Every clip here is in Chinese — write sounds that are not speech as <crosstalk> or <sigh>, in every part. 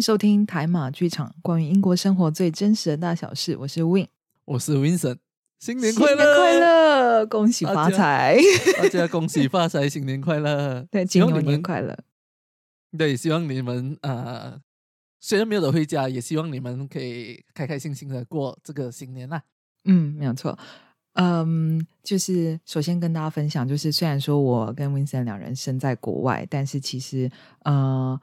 迎收听台马剧场，关于英国生活最真实的大小事。我是 Win，我是 Vincent，新年新年快乐，快乐，恭喜发财！大家恭喜发财，新年快乐！<laughs> 对，金牛年快乐。对，希望你们呃，虽然没有得回家，也希望你们可以开开心心的过这个新年啦。嗯，没有错。嗯，就是首先跟大家分享，就是虽然说我跟 Vincent 两人身在国外，但是其实呃，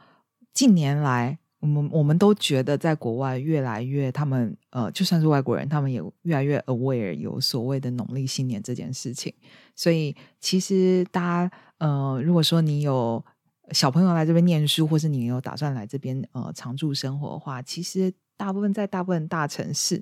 近年来我们我们都觉得在国外越来越，他们呃，就算是外国人，他们也越来越 aware 有所谓的农历新年这件事情。所以其实大家呃，如果说你有小朋友来这边念书，或是你有打算来这边呃常住生活的话，其实大部分在大部分大城市。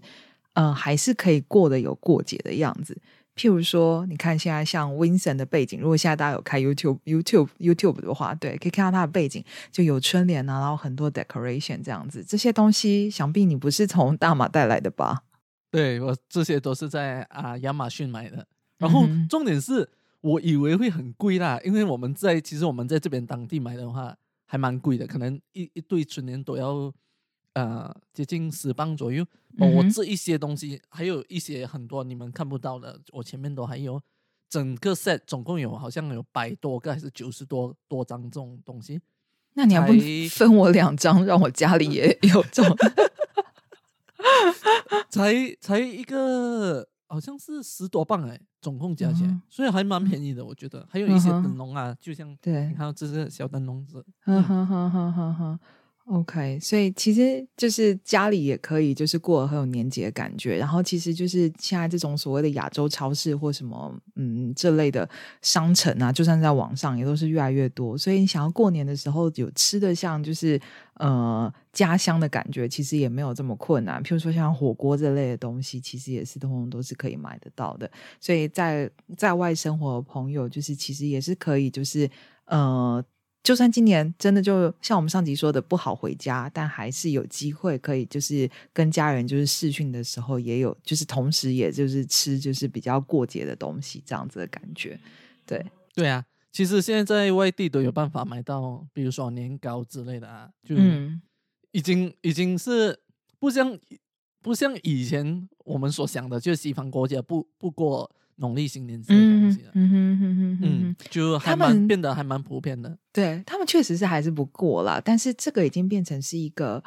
呃，还是可以过得有过节的样子。譬如说，你看现在像 Vincent 的背景，如果现在大家有开 YouTube、YouTube、YouTube 的话，对，可以看到他的背景就有春联啊，然后很多 decoration 这样子。这些东西，想必你不是从大马带来的吧？对我这些都是在啊亚马逊买的，然后重点是我以为会很贵啦，因为我们在其实我们在这边当地买的话还蛮贵的，可能一一对春联都要呃接近十磅左右。哦，我这一些东西还有一些很多你们看不到的，我前面都还有。整个 set 总共有好像有百多个还是九十多多张这种东西，那你还不才 <laughs> 分我两张，让我家里也有这种？<laughs> 才才一个好像是十多磅哎，总共加起来，嗯所以还蛮便宜的，我觉得。还有一些灯笼啊，就像对还有这是小灯笼子，哈哈哈哈哈哈。OK，所以其实就是家里也可以，就是过很有年节的感觉。然后其实就是现在这种所谓的亚洲超市或什么嗯这类的商城啊，就算在网上也都是越来越多。所以你想要过年的时候有吃的像就是呃家乡的感觉，其实也没有这么困难。譬如说像火锅这类的东西，其实也是通通都是可以买得到的。所以在在外生活的朋友，就是其实也是可以，就是呃。就算今年真的就像我们上集说的不好回家，但还是有机会可以就是跟家人就是视讯的时候也有，就是同时也就是吃就是比较过节的东西这样子的感觉。对，对啊，其实现在在外地都有办法买到，比如说年糕之类的啊，就嗯已经已经是不像不像以前我们所想的，就是西方国家不不过农历新年这些东嗯西了。嗯哼哼哼哼嗯，，就还他们蛮变得还蛮普遍的。对他们确实是还是不过啦，但是这个已经变成是一个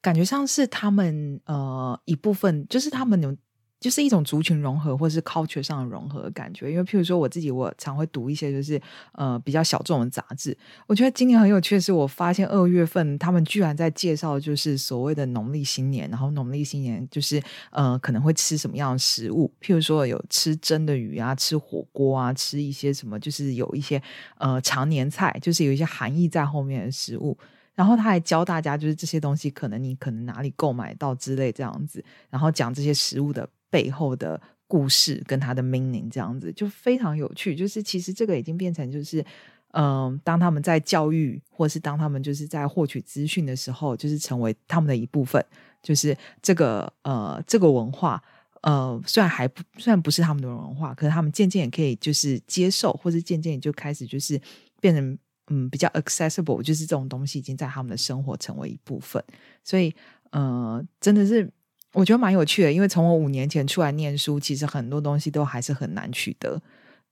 感觉上是他们呃一部分，就是他们有就是一种族群融合或是 culture 上的融合的感觉。因为譬如说我自己，我常会读一些就是呃比较小众的杂志。我觉得今年很有趣的是，我发现二月份他们居然在介绍就是所谓的农历新年，然后农历新年就是呃可能会吃什么样的食物，譬如说有吃蒸的鱼啊，吃火锅啊，吃一些什么就是有一些呃常年菜，就是有一些含义在后面的食物。然后他还教大家，就是这些东西可能你可能哪里购买到之类这样子，然后讲这些食物的背后的故事跟它的 meaning 这样子，就非常有趣。就是其实这个已经变成就是，嗯、当他们在教育或是当他们就是在获取资讯的时候，就是成为他们的一部分。就是这个呃这个文化，呃虽然还不虽然不是他们的文化，可是他们渐渐也可以就是接受，或是渐渐也就开始就是变成嗯比较 accessible，就是这种东西已经在他们的生活成为一部分。所以呃真的是我觉得蛮有趣的，因为从我五年前出来念书，其实很多东西都还是很难取得。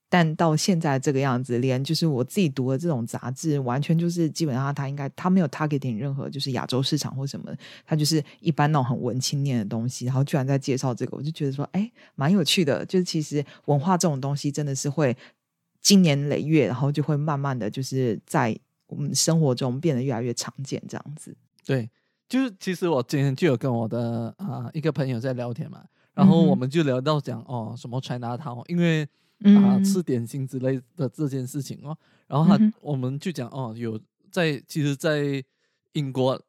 但到现在这个样子，连就是我自己读的这种杂志，完全就是基本上它应该它没有 targeting 任何就是亚洲市场或什么的，它就是一般那种很文青念的东西，然后居然在介绍这个，我就觉得说，哎，蛮有趣的。就是其实文化这种东西真的是会经年累月，然后就会慢慢的就是在我们生活中变得越来越常见，这样子。对，就是其实我今天就有跟我的啊、一个朋友在聊天嘛，然后我们就聊到讲哦什么 China Town，因为啊、嗯。吃点心之类的这件事情哦，然后他、嗯我们就讲哦有在其实，在英国，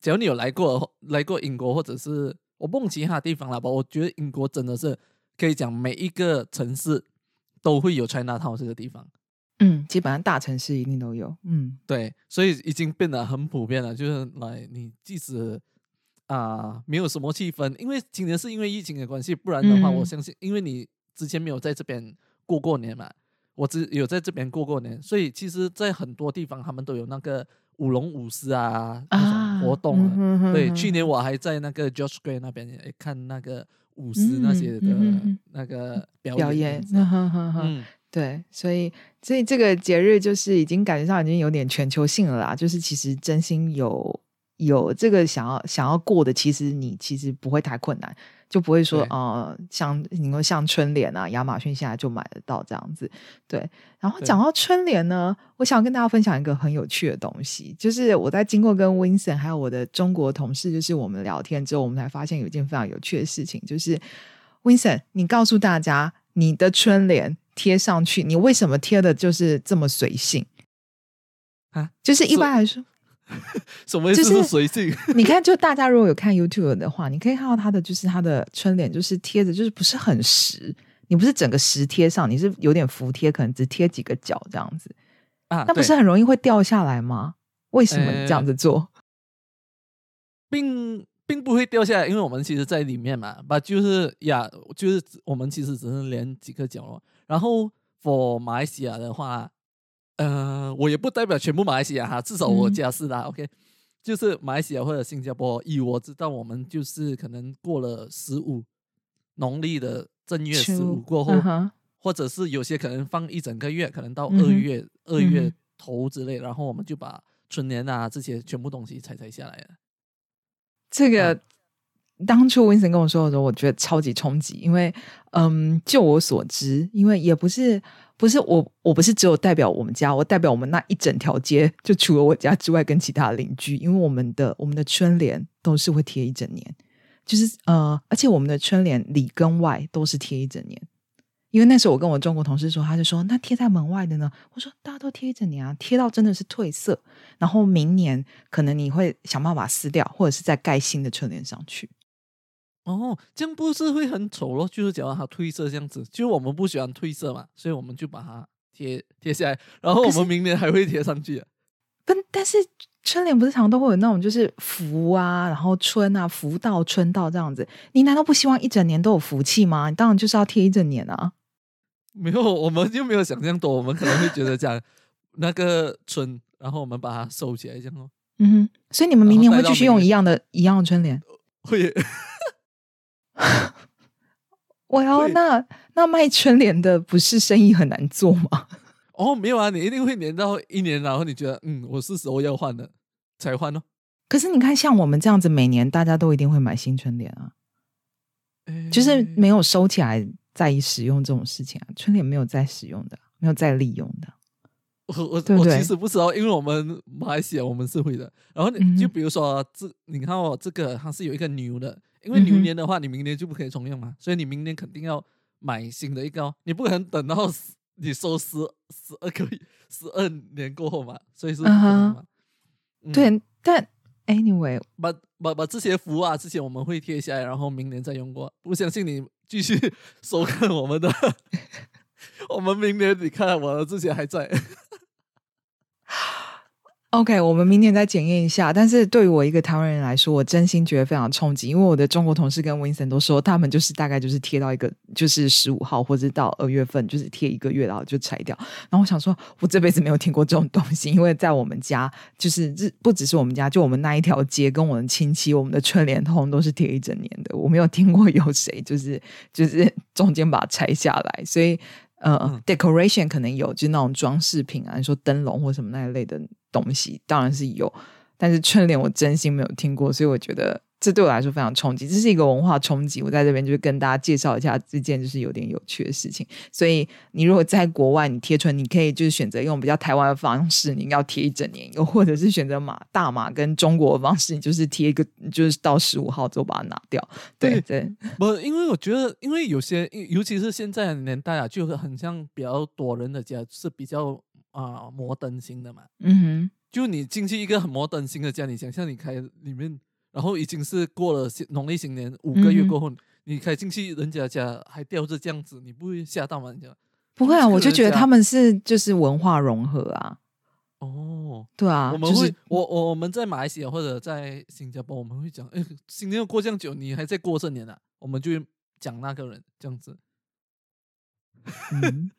只要你有来过来过英国或者是我不懂其他地方了吧，我觉得英国真的是可以讲每一个城市都会有 China Town 这个地方。嗯，基本上大城市一定都有。嗯对，所以已经变得很普遍了。就是来，你即使啊、没有什么气氛，因为今年是因为疫情的关系，不然的话，我嗯相信，因为你之前没有在这边过过年嘛，我只有在这边过过年，所以其实，在很多地方他们都有那个舞龙舞狮啊，那种啊活动了。嗯哼对，去年我还在那个 George Gray 那边诶看那个舞狮那些的那个表表演演这样，子。嗯哼哼哼嗯，对，所以所以这个节日就是已经感觉上已经有点全球性了啦。就是其实真心有有这个想要想要过的，其实你其实不会太困难，就不会说对呃像你说像春联啊，亚马逊现在就买得到这样子。对，然后对讲到春联呢，我想跟大家分享一个很有趣的东西，就是我在经过跟 Vincent 还有我的中国同事，就是我们聊天之后，我们才发现有一件非常有趣的事情，就是 Vincent，你告诉大家你的春联贴上去，你为什么贴的就是这么随性啊？就是一般来说，<laughs> 什么意思？就是是随性？你看，就大家如果有看 YouTube 的话，你可以看到它的就是它的春联，就是贴的，就是不是很实，你不是整个实贴上，你是有点服贴，可能只贴几个角这样子，啊，那不是很容易会掉下来吗？为什么你这样呃子做？并并不会掉下来，因为我们其实在里面嘛，把就是呀，就是我们其实只是连几个角落。然后 for 马来西亚的话，呃，我也不代表全部马来西亚哈，至少我嗯。家是啦、OK，就是马来西亚或者新加坡，以我知道，我们就是可能过了十五农历的正月十五过后，嗯或者是有些可能放一整个月，可能到二月、二嗯月哼。头之类，然后我们就把春联啊这些全部东西采摘下来了。这个、当初 Vincent 跟我说的时候，我觉得超级冲击，因为嗯，就我所知，因为也不是不是我，我不是只有代表我们家，我代表我们那一整条街，就除了我家之外，跟其他邻居，因为我们的我们的春联都是会贴一整年，就是呃，而且我们的春联里跟外都是贴一整年。因为那时候我跟我中国同事说，他就说那贴在门外的呢？我说大家都贴一整年啊，贴到真的是褪色，然后明年可能你会想办法撕掉，或者是再盖新的春联上去。哦，这样不是会很丑咯？就是讲它褪色这样子，就是我们不喜欢褪色嘛，所以我们就把它贴贴下来，然后我们明年还会贴上去啊。但但是春联不是常都会有那种就是福啊，然后春啊，福到春到这样子，你难道不希望一整年都有福气吗？你当然就是要贴一整年啊。没有，我们就没有想象多，我们可能会觉得这样那个春，然后我们把它收起来这样哦，嗯哼，所以你们明年会继续用一样的一样的春联。会我要那那卖春联的不是生意很难做吗？<laughs> 哦，没有啊，你一定会连到一年，然后你觉得嗯，我是时候要换了，才换哦。可是你看，像我们这样子，每年大家都一定会买新春联啊，就是没有收起来再使用这种事情啊，春联没有再使用的，没有再利用的。我我我其实不知道，因为我们马来西亚我们是会的。然后你嗯就比如说这，你看哦，这个它是有一个牛的，因为牛年的话，你明年就不可以重用嘛，所以你明年肯定要买新的一个哦，你不可能等到十你收十十二个月十二年过后嘛，所以是不可能嗯嘛。嗯，对，但 anyway，把把把这些符啊，之前我们会贴下来，然后明年再用过。不相信你继续 <laughs> 收看我们的，<laughs> 我们明年你看我的这些还在。OK，我们明天再检验一下。但是对于我一个台湾人来说，我真心觉得非常冲击，因为我的中国同事跟 Vincent 都说，他们就是大概就是贴到一个就是十五号，或者到二月份，就是贴一个月，然后就拆掉。然后我想说，我这辈子没有听过这种东西，因为在我们家，就是不只是我们家，就我们那一条街跟我的亲戚，我们的春联通都是贴一整年的。我没有听过有谁就是就是中间把它拆下来，所以。呃、嗯 d e c o r a t i o n 可能有，就是那种装饰品啊，你说灯笼或什么那一类的东西，当然是有。但是春联我真心没有听过，所以我觉得这对我来说非常冲击，这是一个文化冲击。我在这边就是跟大家介绍一下这件就是有点有趣的事情。所以你如果在国外你贴春，你可以就是选择用比较台湾的方式，你要贴一整年，又或者是选择马大马跟中国的方式，你就是贴一个，就是到十五号之后把它拿掉。对对，不，因为我觉得，因为有些，尤其是现在的年代啊，就很像比较多人的家是比较啊、摩登型的嘛。嗯哼就你进去一个很摩登型的家，你想象你开里面，然后已经是过了新农历新年五个月过后，你开进去人家家还吊着这样子，你不会吓到吗？人家不会啊，我就觉得他们是就是文化融合啊，哦，对啊，我们会，就是我我我们在马来西亚或者在新加坡，我们会讲，哎，新年要过这样久，你还在过这年啊？我们就会讲那个人这样子。嗯，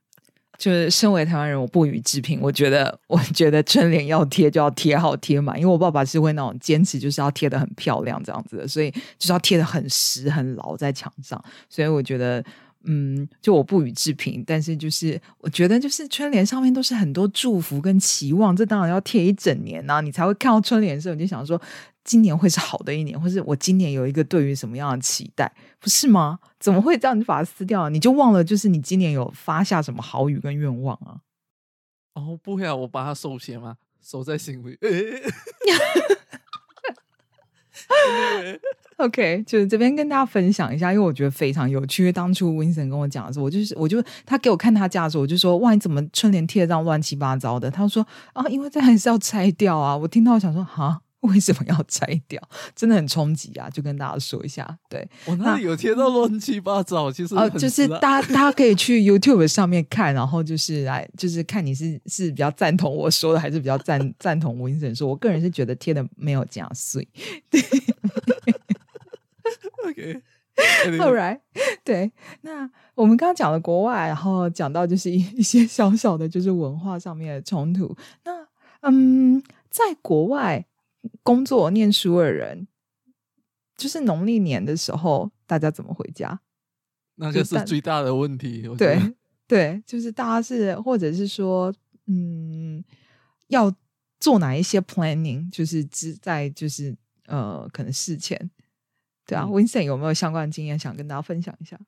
就是身为台湾人，我不予置评。我觉得，我觉得春联要贴就要贴好贴满，因为我爸爸是会那种坚持，就是要贴的很漂亮这样子的，所以就是要贴的很实很牢在墙上。所以我觉得。嗯，就我不予置评，但是就是我觉得，就是春联上面都是很多祝福跟期望，这当然要贴一整年呐，你才会看到春联的时候，你就想说今年会是好的一年，或是我今年有一个对于什么样的期待，不是吗？怎么会这样？你把它撕掉，你就忘了，就是你今年有发下什么好语跟愿望啊？哦，不会啊，我把它收起吗？收在心里。<laughs> OK，就是这边跟大家分享一下，因为我觉得非常有趣。因为当初 Vincent 跟我讲的时候，我就是，我就他给我看他家的时候，我就说：哇，你怎么春联贴这样乱七八糟的？他说：啊，因为这还是要拆掉啊。我听到想说：哈。<laughs> 为什么要拆掉？真的很冲击啊！就跟大家说一下，对我那里有贴到乱七八糟，其实呃，就是大家大家可以去 YouTube 上面看，然后就是来就是看你是是比较赞同我说的，还是比较赞 <laughs> 赞同 Vincent 说。我个人是觉得贴的没有这样碎。对，OK，All right，对。那我们刚刚讲了国外，然后讲到就是一 <laughs> 一些小小的，就是文化上面的冲突。那嗯，在国外。工作、念书的人，就是农历年的时候，大家怎么回家？那就是最大的问题。对对，就是大家是，或者是说，嗯，要做哪一些 planning？就是只在就是呃，可能事前，对啊，Vincent 有没有相关的经验想跟大家分享一下？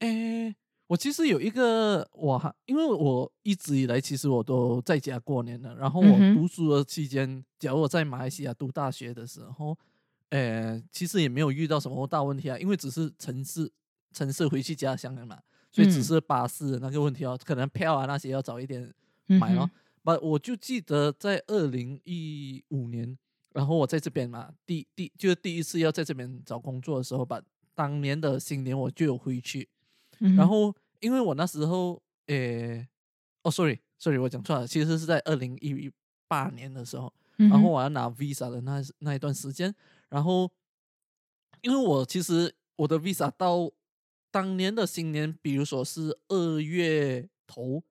诶。我其实有一个，我因为我一直以来其实我都在家过年的。然后我读书的期间，假如我在马来西亚读大学的时候，呃，其实也没有遇到什么大问题啊，因为只是城市城市回去家乡的嘛，所以只是巴士那个问题哦，可能票啊那些要早一点买咯。不，我就记得在二零一五年，然后我在这边嘛，第第就是第一次要在这边找工作的时候，吧当年的新年我就有回去。然后，因为我那时候，诶，哦，sorry，sorry，我讲错了，其实是在二零一八年的时候，然后我要拿 visa 的那那一段时间，然后，因为我其实我的 visa 到当年的新年，比如说是二月头，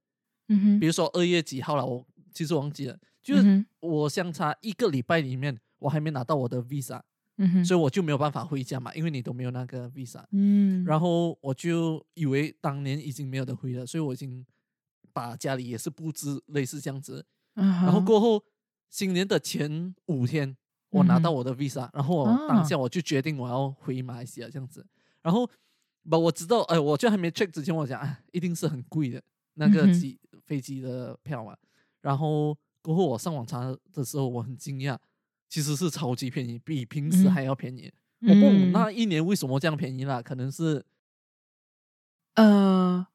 嗯哼，比如说二月几号了，我其实忘记了，就是我相差一个礼拜里面，我还没拿到我的 visa。嗯所以我就没有办法回家嘛，因为你都没有那个 visa。嗯，然后我就以为当年已经没有得回了，所以我已经把家里也是布置类似这样子。然后过后新年的前五天，我拿到我的 visa，然后我当下我就决定我要回马来西亚这样子。然后不，我知道，哎，我就还没 check 之前，我讲，哎，一定是很贵的那个机飞机的票嘛。然后过后我上网查的时候，我很惊讶。其实是超级便宜，比平时还要便宜。我不懂那一年为什么这样便宜啦？可能是，呃，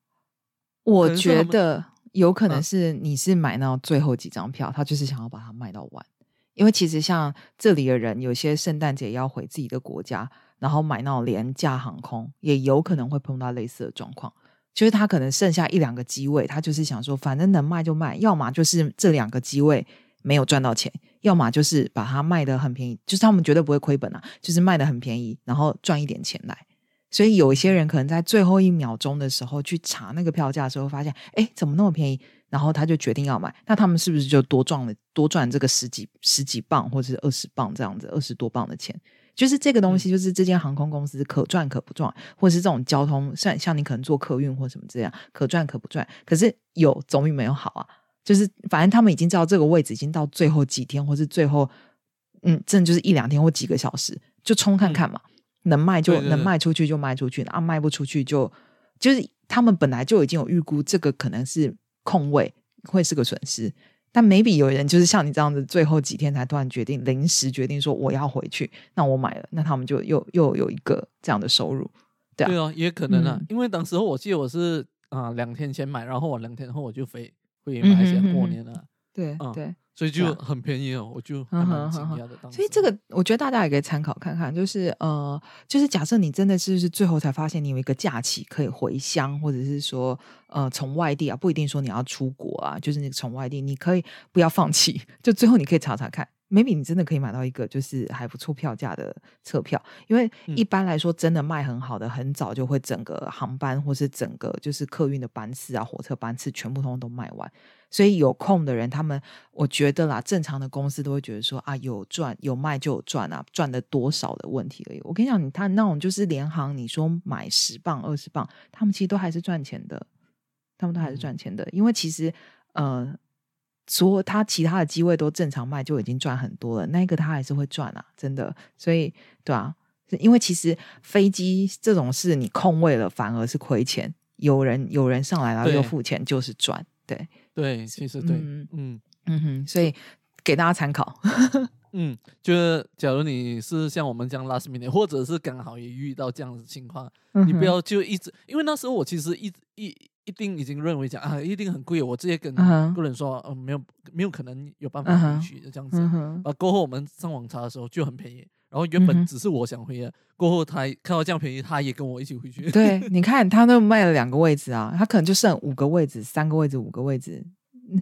我觉得有可能是你是买那种最后几张票，他就是想要把它卖到完。因为其实像这里的人，有些圣诞节要回自己的国家，然后买那种廉价航空，也有可能会碰到类似的状况。就是他可能剩下一两个机位，他就是想说，反正能卖就卖，要么就是这两个机位。没有赚到钱，要么就是把它卖的很便宜，就是他们绝对不会亏本啊，就是卖的很便宜，然后赚一点钱来。所以有一些人可能在最后一秒钟的时候去查那个票价的时候，发现哎，怎么那么便宜？然后他就决定要买。那他们是不是就多赚了多赚这个十几十几磅或者是二十磅这样子，二十多磅的钱？就是这个东西，就是这间航空公司可赚可不赚，或者是这种交通像像你可能坐客运或什么这样，可赚可不赚。可是有总比没有好啊。就是反正他们已经知道这个位置已经到最后几天，或是最后嗯，真的就是一两天或几个小时，就冲看看嘛，能卖就能卖出去就卖出去，啊卖不出去就就是他们本来就已经有预估这个可能是空位会是个损失，但 maybe 有人就是像你这样子，最后几天才突然决定临时决定说我要回去，那我买了，那他们就又又有一个这样的收入，对啊，对啊，也可能啊，因为当时候我记得我是啊两天前买，然后我两天后我就飞。会马来西亚过年了，对对，所以就很便宜哦，我就蛮惊讶的。所以这个我觉得大家也可以参考看看，就是呃，就是假设你真的是是最后才发现你有一个假期可以回乡，或者是说呃从外地啊，不一定说你要出国啊，就是你从外地，你可以不要放弃，就最后你可以查查看，maybe 你真的可以买到一个就是还不错票价的车票，因为嗯一般来说真的卖很好的，很早就会整个航班或是整个就是客运的班次啊、火车班次全部通通都卖完。所以有空的人，他们我觉得啦，正常的公司都会觉得说啊，有赚有卖就有赚啊，赚的多少的问题而已。我跟你讲，你他那种就是联行，你说买十磅、二十磅，他们其实都还是赚钱的，他们都还是赚钱的，因为其实呃，所有他其他的机位都正常卖就已经赚很多了，那个他还是会赚啊，真的。所以对啊，因为其实飞机这种事，你空位了反而是亏钱，有人有人上来然后又付钱就是赚，对。对，其实对，嗯嗯嗯哼，所以给大家参考。<laughs> 嗯，就是假如你是像我们这样 last minute，或者是刚好也遇到这样的情况，你不要就一直，因为那时候我其实一一一定已经认为讲啊，一定很贵，我直接跟个人说，呃，没有没有可能有办嗯法回去的这样子。啊，过后我们上网查的时候就很便宜，然后原本只是我想回的，过后他看到这样便宜，他也跟我一起回去。对，<laughs> 你看他那卖了两个位置啊，他可能就剩五个位置、三个位置、五个位置。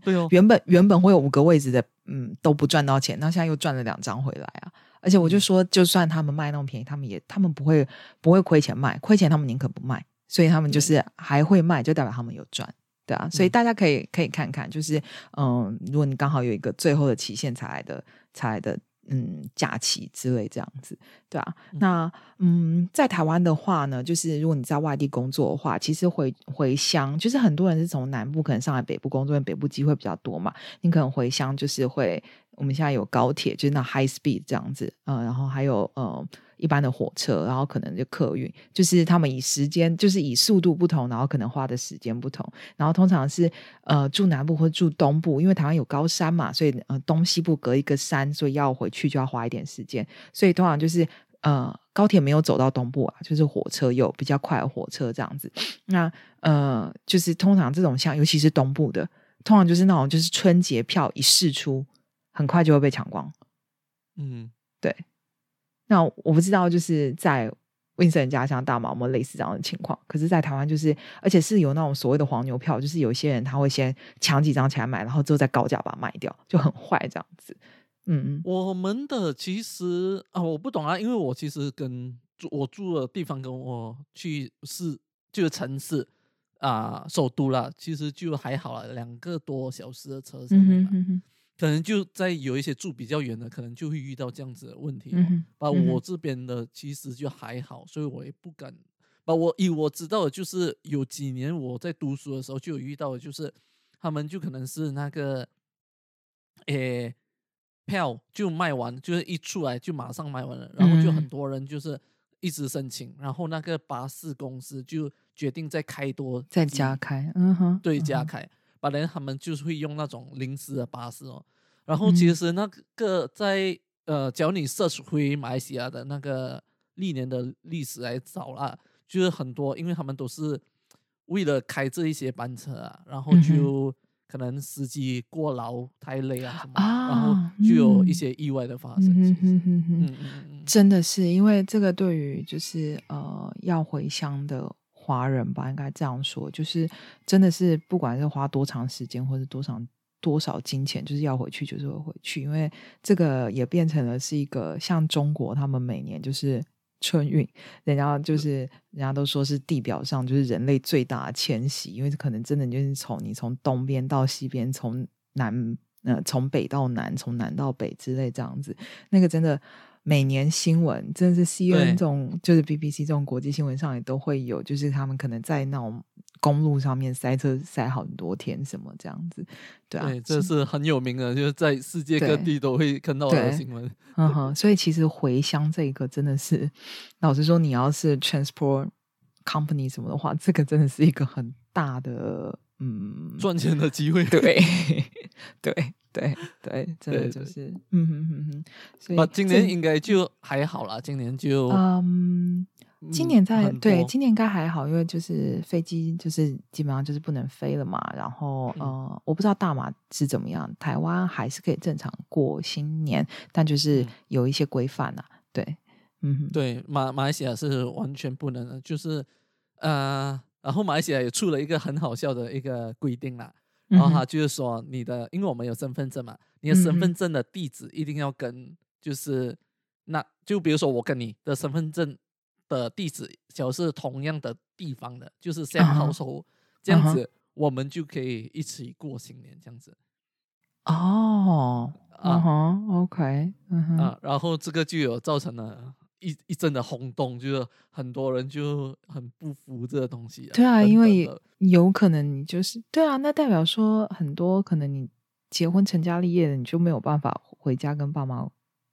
对哦，原本原本会有五个位置的，嗯，都不赚到钱，那现在又赚了两张回来啊。而且我就说，就算他们卖那么便宜，他们也他们不会不会亏钱卖，亏钱他们宁可不卖，所以他们就是还会卖，就代表他们有赚。对啊，所以嗯大家可以可以看看，就是嗯，如果你刚好有一个最后的期限才来的才来的嗯假期之类这样子，对啊。嗯那嗯，在台湾的话呢，就是如果你在外地工作的话，其实回回乡，就是很多人是从南部可能上来北部工作，因为北部机会比较多嘛，你可能回乡就是会，我们现在有高铁，就是那 high speed 这样子，呃，然后还有呃一般的火车，然后可能就客运，就是他们以时间，就是以速度不同，然后可能花的时间不同，然后通常是呃住南部或住东部，因为台湾有高山嘛，所以呃东西部隔一个山，所以要回去就要花一点时间，所以通常就是呃高铁没有走到东部啊，就是火车有比较快的火车这样子。那呃就是通常这种像尤其是东部的，通常就是那种就是春节票一试出，很快就会被抢光。嗯，对那我不知道，就是在 Winston 家乡大马有没有类似这样的情况？可是，在台湾就是，而且是有那种所谓的黄牛票，就是有一些人他会先抢几张起来买，然后之后再高价把它卖掉，就很坏这样子。嗯嗯我们的其实啊，我不懂啊，因为我其实跟住我住的地方跟我去市就是城市啊、首都啦，其实就还好了，两个多小时的车程嗯哼哼哼可能就在有一些住比较远的，可能就会遇到这样子的问题、哦。嗯把我这边的其实就还好，所以我也不敢。把我以我知道的，就是有几年我在读书的时候就有遇到的，就是他们就可能是那个，诶，票就卖完，就是一出来就马上卖完了，然后就很嗯多人就是一直申请，然后那个巴士公司就决定再开多再加开，嗯哼，对，加开，本来他们就是会用那种临时的巴士哦。然后其嗯实那个在呃，只要你 search 回马来西亚的那个历年的历史来找啦，就是很多，因为他们都是为了开这一些班车啊，然后就可能司机过劳太累啊什么的，然后啊就有一嗯些意外的发生。其实嗯嗯嗯，真的是因为这个对于就是呃要回乡的华人吧，应该这样说，就是真的是不管是花多长时间或者多长多少金钱，就是要回去就是会回去，因为这个也变成了是一个像中国他们每年就是。春运，人家就是人家都说是地表上就是人类最大的迁徙，因为可能真的就是从你从东边到西边，从南呃从北到南，从南到北之类这样子，那个真的每年新闻真的是 C 对 N 这种就是 B B C 这种国际新闻上也都会有，就是他们可能在那种公路上面塞车塞很多天什么这样子，对啊，对，这是很有名的，就是在世界各地都会看到的对新闻。嗯哼，所以其实回乡这一个真的是，老实说，你要是 transport company 什么的话，这个真的是一个很大的嗯赚钱的机会。对 <laughs> 对对对，真的对对就是嗯哼哼哼，所以啊，今年应该就还好啦，今年就嗯。今嗯年在、对今年应该还好，因为就是飞机就是基本上就是不能飞了嘛。然后嗯呃，我不知道大马是怎么样，台湾还是可以正常过新年，但就是嗯有一些规范啊。对，嗯哼，对马马来西亚是完全不能的，就是呃，然后马来西亚也出了一个很好笑的一个规定啦。然后他就是说你的，因为我们有身份证嘛，你的身份证的地址一定要跟就是那就比如说我跟你的身份证的地址，只要是同样的地方的，就是 same household，这样子我们就可以一起过新年这样子。哦，啊哈，OK，啊，然后这个就有造成了。一一阵的轰动，就是很多人就很不服这个东西。啊对啊，因为有可能你就是对啊，那代表说很多可能你结婚成家立业的，你就没有办法回家跟爸妈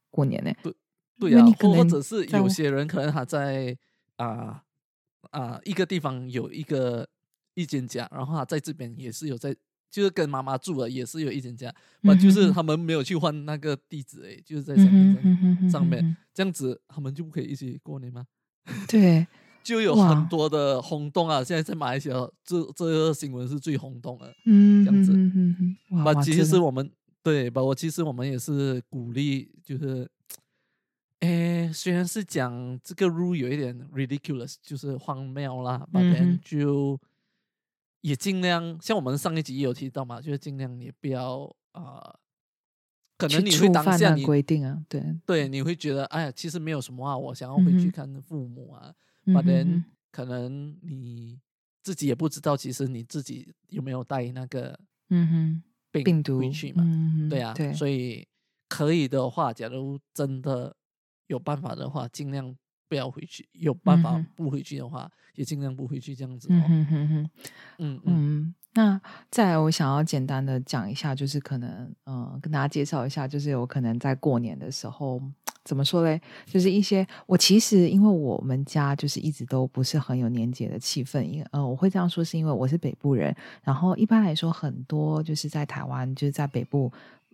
过年呢。对对啊，或者是有些人可能他在啊啊一个地方有一个一间家，然后他在这边也是有在。就是跟妈妈住了，也是有一间家，那就是他们没有去换那个地址，哎，就是在上面上面这样子，他们就不可以一起过年吗？<laughs> 对，就有很多的轰动啊！现在在马来西亚，这这个新闻是最轰动的，嗯，这样子。那，其实我们对，包括其实我们也是鼓励，就是，哎，虽然是讲这个 rule 有一点 ridiculous，就是荒谬啦，那边就。也尽量像我们上一集也有提到嘛，就是尽量也不要啊，可能你会当下你规定啊，对对，你会觉得哎呀，其实没有什么啊，我想要回去看父母啊，反正可能你自己也不知道，其实你自己有没有带那个嗯哼病毒回去嘛，对啊，所以可以的话，假如真的有办法的话，尽量。不要回去，有办法不回去的话，也尽量不回去这样子。嗯哼哼哼，嗯嗯。那再来我想要简单的讲一下，就是可能嗯，跟大家介绍一下，就是有可能在过年的时候，怎么说嘞？就是一些我其实因为我们家就是一直都不是很有年节的气氛，因为呃，我会这样说是因为我是北部人，然后一般来说很多就是在台湾，就是在北部。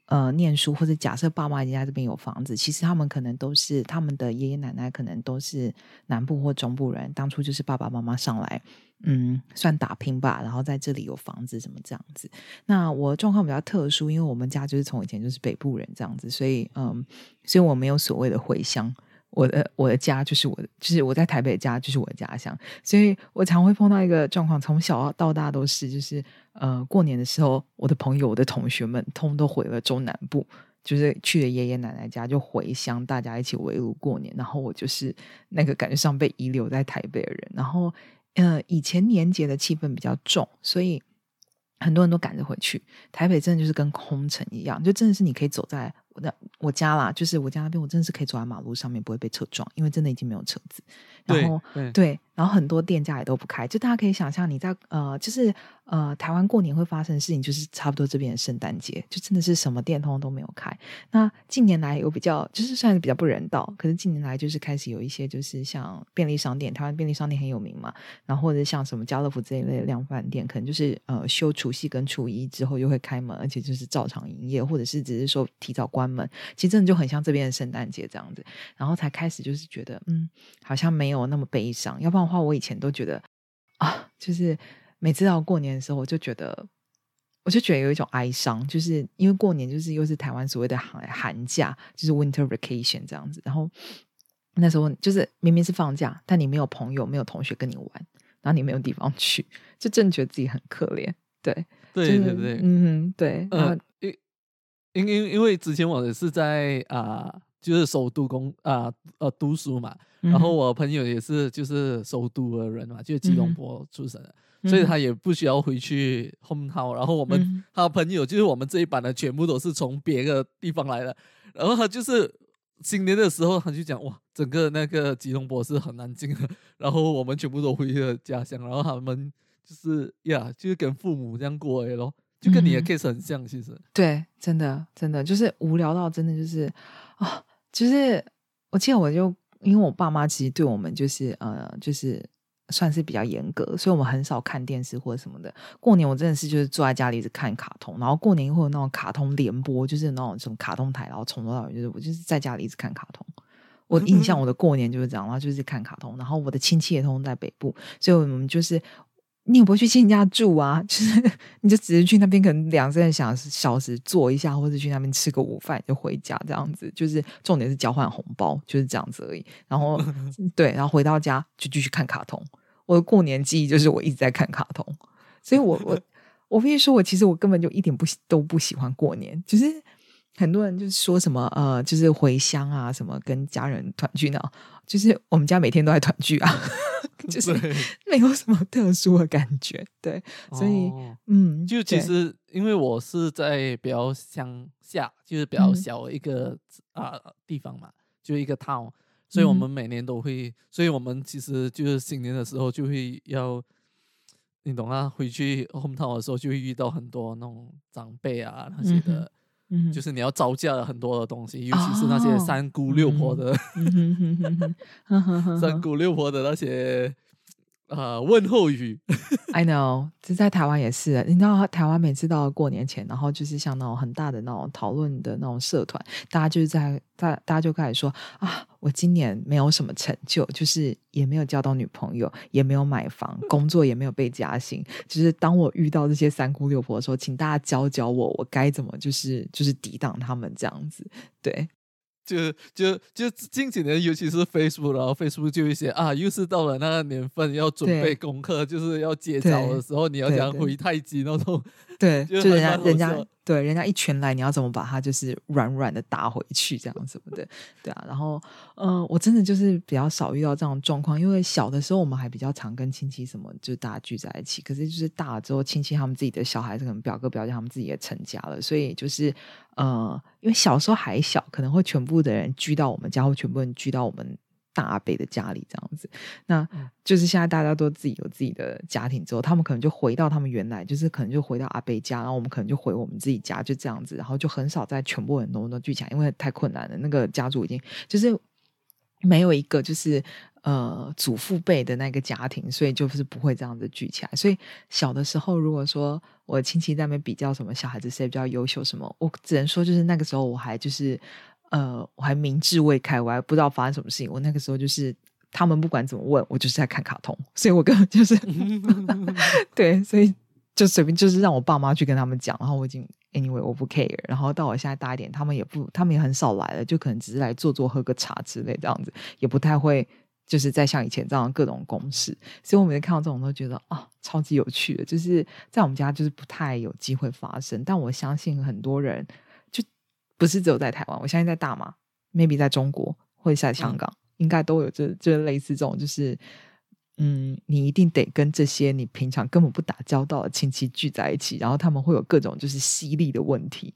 呃，念书或者假设爸妈已经在这边有房子，其实他们可能都是他们的爷爷奶奶，可能都是南部或中部人。当初就是爸爸妈妈上来，嗯，算打拼吧，然后在这里有房子，什么这样子。那我状况比较特殊，因为我们家就是从以前就是北部人这样子，所以嗯，所以我没有所谓的回乡。我的我的家就是我的，就是我在台北家就是我的家乡，所以我常会碰到一个状况，从小到大都是，就是呃过年的时候，我的朋友、我的同学们通都回了中南部，就是去了爷爷奶奶家就回乡，大家一起围炉过年，然后我就是那个感觉上被遗留在台北的人，然后呃以前年节的气氛比较重，所以很多人都赶着回去，台北真的就是跟空城一样，就真的是你可以走在。那我家啦，就是我家那边，我真的是可以走在马路上面不会被车撞，因为真的已经没有车子。然后对，然后很多店家也都不开，就大家可以想象，你在呃，就是呃，台湾过年会发生的事情，就是差不多这边的圣诞节，就真的是什么店通都没有开。那近年来有比较，就是算是比较不人道，可是近年来就是开始有一些，就是像便利商店，台湾便利商店很有名嘛，然后或者像什么家乐福这一类的量贩店，可能就是呃休除夕跟初一之后又会开门，而且就是照常营业，或者是只是说提早关门。其实真的就很像这边的圣诞节这样子，然后才开始就是觉得，嗯，好像没有那么悲伤。要不然话，我以前都觉得啊，就是每次到过年的时候，我就觉得，我就觉得有一种哀伤，就是因为过年就是又是台湾所谓的寒寒假，就是 winter vacation 这样子。然后那时候就是明明是放假，但你没有朋友，没有同学跟你玩，然后你没有地方去，就真的觉得自己很可怜。对，对对对，嗯，对，嗯。因因因为之前我也是在啊，就是首都工啊呃读书嘛，然后我朋友也是就是首都的人嘛，就是吉隆坡出生的，所以他也不需要回去 home town。然后我们他朋友就是我们这一版的全部都是从别的地方来的，然后他就是新年的时候他就讲哇，整个那个吉隆坡是很安静的，<laughs> 然后我们全部都回了家乡，然后他们就是呀，就是跟父母这样过哎咯。就跟你的 case 很像，其实。对，真的真的就是无聊到真的就是啊，就是我记得我就因为我爸妈其实对我们就是呃就是算是比较严格，所以我们很少看电视或者什么的。过年我真的是就是坐在家里一直看卡通，然后过年会有那种卡通联播，就是那种什么卡通台，然后从头到尾就是我就是在家里一直看卡通。我 <laughs> 印象我的过年就是这样，然后就是看卡通，然后我的亲戚也通在北部，所以我们就是。你也不会去亲戚家住啊，<laughs> 就是你就只是去那边可能两三个小时小时坐一下，或者去那边吃个午饭就回家这样子。就是重点是交换红包，就是这样子而已。然后 <laughs> 对，然后回到家就继续看卡通。我的过年记忆就是我一直在看卡通，所以我我我必须说，我其实我根本就一点不都不喜欢过年，就是很多人就是说什么呃，就是回乡啊，什么跟家人团聚呢，就是我们家每天都在团聚啊，<laughs> 就是对。没有什么特殊的感觉，对，所以哦。嗯，就其对。实因为我是在比较乡下，就是比较嗯。小的一个啊、地方嘛，就一个 town，所以我嗯们每年都会，所以我们其实就是新年的时候就会要，你懂啊，回去 home town 的时候就会遇到很多那种长辈啊那些的，嗯就是你要招架了很多的东西，尤其是那些哦。三姑六婆的、三姑六婆的那些呃问候语，I know，这在台湾也是。你知道，台湾每次到过年前，然后就是像那种很大的那种讨论的那种社团，大家就是在大大家就开始说啊，我今年没有什么成就，就是也没有交到女朋友，也没有买房，工作也没有被加薪。就是当我遇到这些三姑六婆的时候，请大家教教我，我该怎么就是就是抵挡他们这样子。对，就就就近几年，尤其是 Facebook，然后 Facebook 就一些啊，又是到了那个年份，要准备功课，就是要接招的时候，你要讲回太极那种，<laughs> 对，<laughs> 就就人家人家对人家一拳来，你要怎么把它就是软软的打回去，这样什么的，对啊。然后，嗯、我真的就是比较少遇到这种状况，因为小的时候我们还比较常跟亲戚什么，就是大家聚在一起。可是就是大了之后，亲戚他们自己的小孩子，可能表哥表姐他们自己也成家了，所以就是呃，因为小时候还小，可能会全部的人聚到我们家，或全部人聚到我们。大阿伯的家里这样子，那嗯就是现在大家都自己有自己的家庭之后，他们可能就回到他们原来，就是可能就回到阿伯家，然后我们可能就回我们自己家，就这样子，然后就很少在全部人都都聚起来，因为太困难了。那个家族已经就是没有一个就是呃祖父辈的那个家庭，所以就是不会这样子聚起来。所以小的时候，如果说我亲戚在那边比较什么小孩子谁比较优秀什么，我只能说就是那个时候我还就是呃我还明智未开，我还不知道发生什么事情。我那个时候就是他们不管怎么问，我就是在看卡通，所以我根本就是 <laughs> <laughs> 对，所以就随便就是让我爸妈去跟他们讲，然后我已经 anyway 我不 care，然后到我现在大一点，他们也不，他们也很少来了，就可能只是来坐坐喝个茶之类这样子，也不太会就是在像以前这样各种公式，所以我每次看到这种都觉得啊超级有趣的，就是在我们家就是不太有机会发生，但我相信很多人就不是只有在台湾，我相信在大马，maybe 在中国或者在香港，应该都有这这类似这种就是。嗯，你一定得跟这些你平常根本不打交道的亲戚聚在一起，然后他们会有各种就是犀利的问题。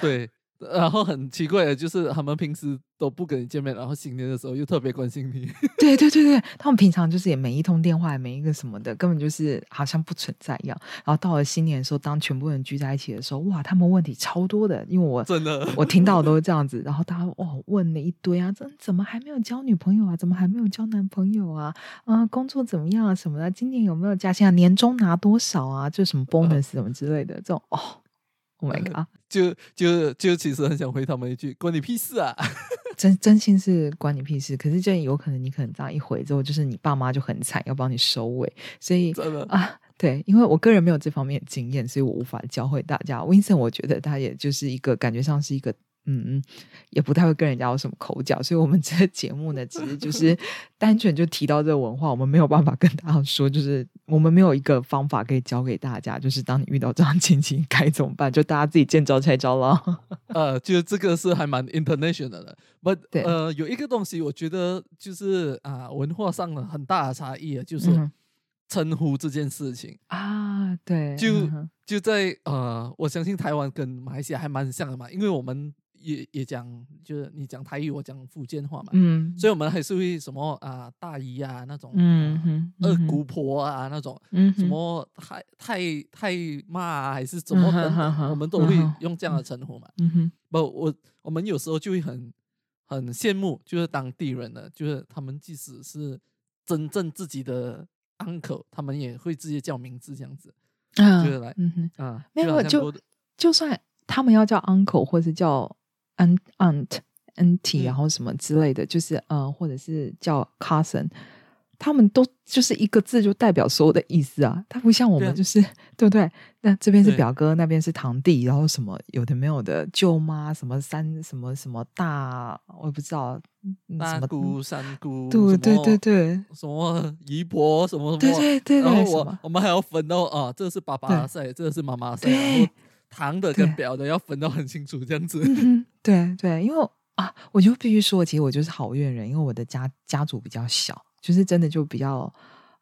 对。然后很奇怪的就是，他们平时都不跟你见面，然后新年的时候又特别关心你。<laughs> 对对对对，他们平常就是也没一通电话，也没一个什么的，根本就是好像不存在一样。然后到了新年的时候，当全部人聚在一起的时候，哇，他们问题超多的，因为我真的 <laughs> 我听到的都是这样子。然后大家哦问了一堆啊，这怎么还没有交女朋友啊？怎么还没有交男朋友啊？啊，工作怎么样啊？什么的？今年有没有加薪啊？年终拿多少啊？就什么 bonus 什么之类的，这种哦，Oh my god！<laughs> 就就就其实很想回他们一句：“关你屁事啊 <laughs> 真真心是关你屁事。可是这有可能你可能这样一回之后，就是你爸妈就很惨，要帮你收尾。所以！”真的，啊，对，因为我个人没有这方面的经验，所以我无法教会大家。Vincent，我觉得他也就是一个感觉上是一个。嗯，也不太会跟人家有什么口角，所以我们这个节目呢，其实就是 <laughs> 单纯就提到这个文化，我们没有办法跟大家说，就是我们没有一个方法可以教给大家，就是当你遇到这样的情形该怎么办，就大家自己见招拆招了。<laughs> 呃，就这个是还蛮 international 的。But 对呃，有一个东西我觉得就是啊、文化上的很大的差异啊，就是嗯称呼这件事情。啊，对，就嗯就在呃，我相信台湾跟马来西亚还蛮像的嘛，因为我们也也讲，就是你讲台语，我讲福建话嘛，嗯，所以我们还是会什么啊、大姨啊那种，啊嗯哼，二姑婆啊那种，嗯什么太太太妈啊，还是怎么我们都会用这样的称呼嘛。嗯哼，不，我我们有时候就会很很羡慕，就是当地人的，就是他们即使是真正自己的 uncle，他们也会直接叫名字这样子啊就是来嗯哼。啊。没有就就算他们要叫 uncle 或是叫 aunt aunt auntie，、嗯。然后什么之类的，就是呃，或者是叫 cousin，他们都就是一个字就代表所有的意思啊，他不像我们就是 <laughs> 对不对？那这边是表哥，那边是堂弟，然后什么有的没有的舅妈，什么三什么什么大，我也不知道大姑、三姑，对对对对。什么姨婆，什么什么，对对对然后我我们还要分到啊，这个是爸爸对。赛，这个是妈妈赛，对。然后堂的跟表的要分到很清楚，这样子。对对，因为啊，我就必须说，其实我就是好怨人，因为我的家家族比较小，就是真的就比较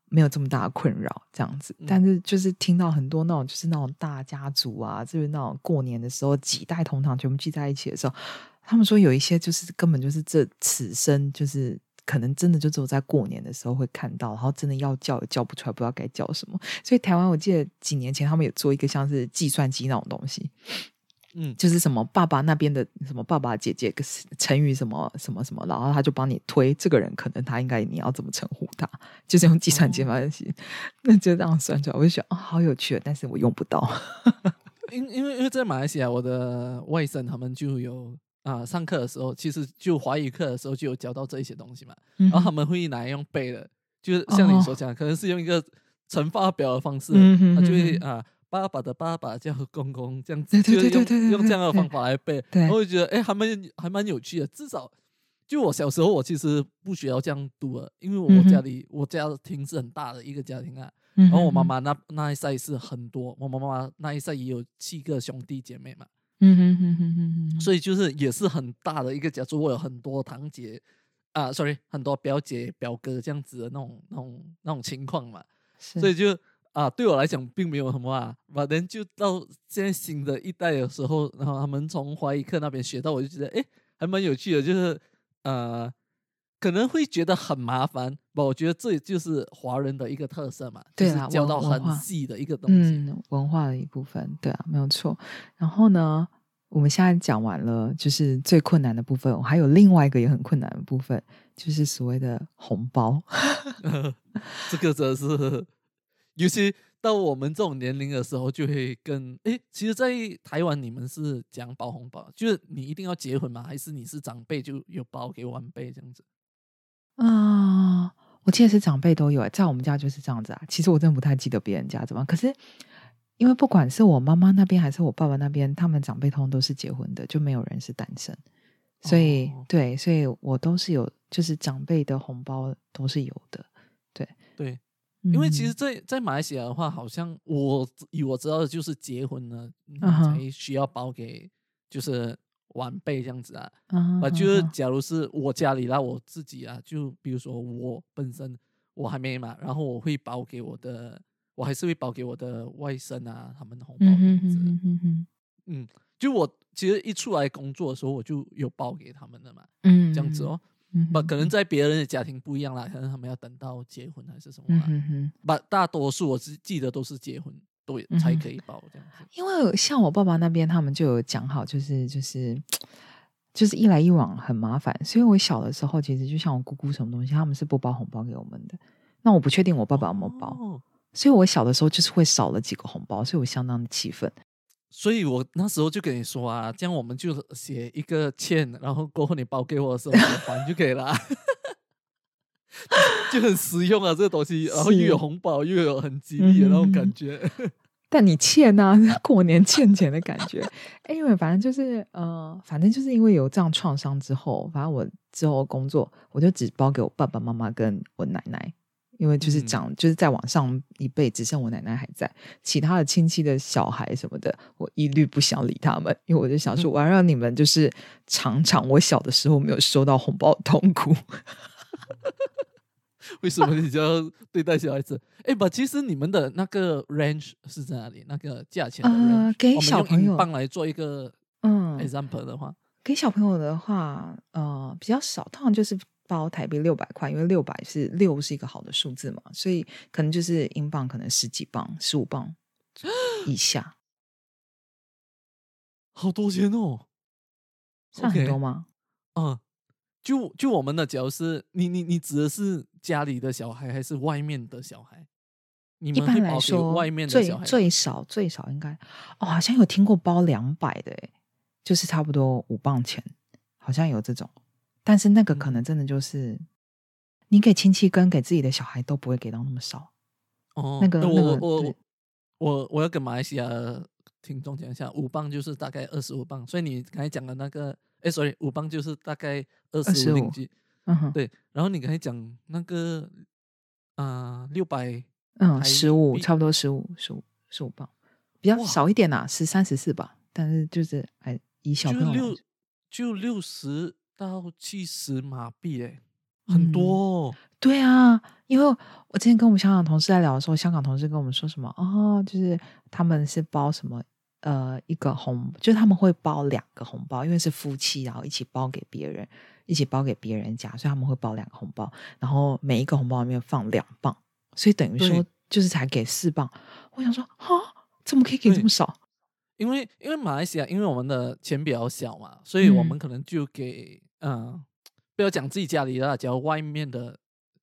没有这么大的困扰这样子。嗯但是就是听到很多那种就是那种大家族啊，就是那种过年的时候几代同堂全部聚在一起的时候，他们说有一些就是根本就是这此生就是。可能真的就只有在过年的时候会看到，然后真的要叫也叫不出来，不知道该叫什么。所以台湾我记得几年前他们有做一个像是计算机那种东西，嗯，就是什么爸爸那边的什么爸爸姐姐个成语什么什么什么，然后他就帮你推这个人，可能他应该你要怎么称呼他，就是用计算机方式，那就这样算出来，我就想哦、好有趣，但是我用不到。因因为因为在马来西亚，我的外甥他们就有啊、上课的时候，其实就华语课的时候就有教到这一些东西嘛，然然后他们会拿来用背的，就是像你所讲，可能是用一个乘法表的方式，嗯哼他就会啊。爸爸的爸爸叫公公，这样子，对对就是用用这样的方法来背，对。我就觉得哎，还蛮还蛮有趣的。至少就我小时候，我其实不需要这样读了，因为我家里、我家庭是很大的一个家庭啊，然然后我妈，妈那那一代是很多，我妈妈那一代也有七个兄弟姐妹嘛，嗯哼哼哼哼哼，所以就是也是很大的一个家族，我有很多堂姐啊，sorry，很多表姐表哥这样子的那种那种那种情况嘛，所以。就啊对我来讲并没有什么啊，反正就到现在新的一代的时候，然后他们从华语课那边学到，我就觉得哎还蛮有趣的，就是呃可能会觉得很麻烦，不，我觉得这就是华人的一个特色嘛，就是对啦教到很细的一个东西。嗯，文化的一部分，对啊，没有错。然后呢，我们现在讲完了，就是最困难的部分，我还有另外一个也很困难的部分，就是所谓的红包。<laughs> 这个真的是，尤其到我们这种年龄的时候，就会跟诶，其实，在台湾你们是讲包红包，就是你一定要结婚吗？还是你是长辈就有包给晚辈这样子？啊、我记得是长辈都有、欸，在我们家就是这样子啊。其实我真的不太记得别人家怎么，可是因为不管是我妈妈那边还是我爸爸那边，他们长辈通通都是结婚的，就没有人是单身。所以、哦对，所以我都是有，就是长辈的红包都是有的。对对，因为其实嗯在，在马来西亚的话，好像我以我知道的就是结婚呢，才需要包给就是晚辈这样子啊。啊啊，就是啊假如是我家里啦，我自己啊，就比如说我本身我还没嘛，然后我会包给我的，我还是会包给我的外甥啊，他们的红包这嗯样子。嗯，就我其实一出来工作的时候，我就有包给他们的嘛，嗯，这样子哦。嗯，不，可能在别人的家庭不一样啦，可能他们要等到结婚还是什么嗯啦。哼哼，不，大多数我只记得都是结婚都嗯哼才可以包这样子。因为像我爸爸那边，他们就有讲好，就是就是 <tsk> 就是一来一往很麻烦，所以我小的时候，其实就像我姑姑什么东西，他们是不包红包给我们的。那我不确定我爸爸有没有包，哦所以我小的时候就是会少了几个红包，所以我相当的气愤。所以我那时候就跟你说啊，这样我们就写一个欠，然后过后你包给我的时候我还就可以了啊，<laughs> 就很实用啊这个东西，然后又有红包，又有很吉利的那种嗯感觉。<laughs> 但你欠啊，<laughs> 过年欠钱的感觉。哎，因为反正就是呃，反正就是因为有这样创伤之后，反正我之后工作，我就只包给我爸爸妈妈跟我奶奶。因为就是嗯长，就是再往上一辈，只剩我奶奶还在，其他的亲戚的小孩什么的，我一律不想理他们，因为我就想说，我要让你们就是尝尝我小的时候没有收到红包的痛苦。<laughs> 为什么你就要对待小孩子？哎，不，其实你们的那个 range 是在哪里？那个价钱的 range，、呃给小朋友英镑来做一个嗯，example 的话，给小朋友的话，呃，比较少，通常就是包台币六百块，因为六百是六是一个好的数字嘛，所以可能就是英镑可能十几磅、十五磅 <gasps> 以下，好多钱哦。算很多吗？嗯，就就我们的，假如是你你你指的是家里的小孩还是外面的小孩？你一般来说，外面的最小孩吗最少最少应该哦，好像有听过包两百的，诶，就是差不多五磅钱，好像有这种，但是那个可能嗯真的就是。你给亲戚跟给自己的小孩都不会给到那么少。哦，那个我那个我我我我要跟马来西亚听众讲一下，五磅就是大概二十五磅，所以你刚才讲的那个，哎，sorry，五磅就是大概二十五令25吉，嗯哼，对。然后你刚才讲那个啊六百嗯，台十五差不多十五十五十五磅，比较少一点啦，十三十四吧。但是就是哎，以小朋友就六说就六十到七十马币，哎，很多、哦。对啊，因为我之前跟我们香港同事在聊的时候，香港同事跟我们说什么哦，就是他们是包什么呃一个红，就是他们会包两个红包，因为是夫妻，然后一起包给别人，一起包给别人家，所以他们会包两个红包，然后每一个红包里面放两磅，所以等于说就是才给四磅。我想说啊，怎么可以给这么少？因为因为马来西亚，因为我们的钱比较小嘛，所以我们嗯可能就给嗯、呃不要讲自己家里的啦，假如外面的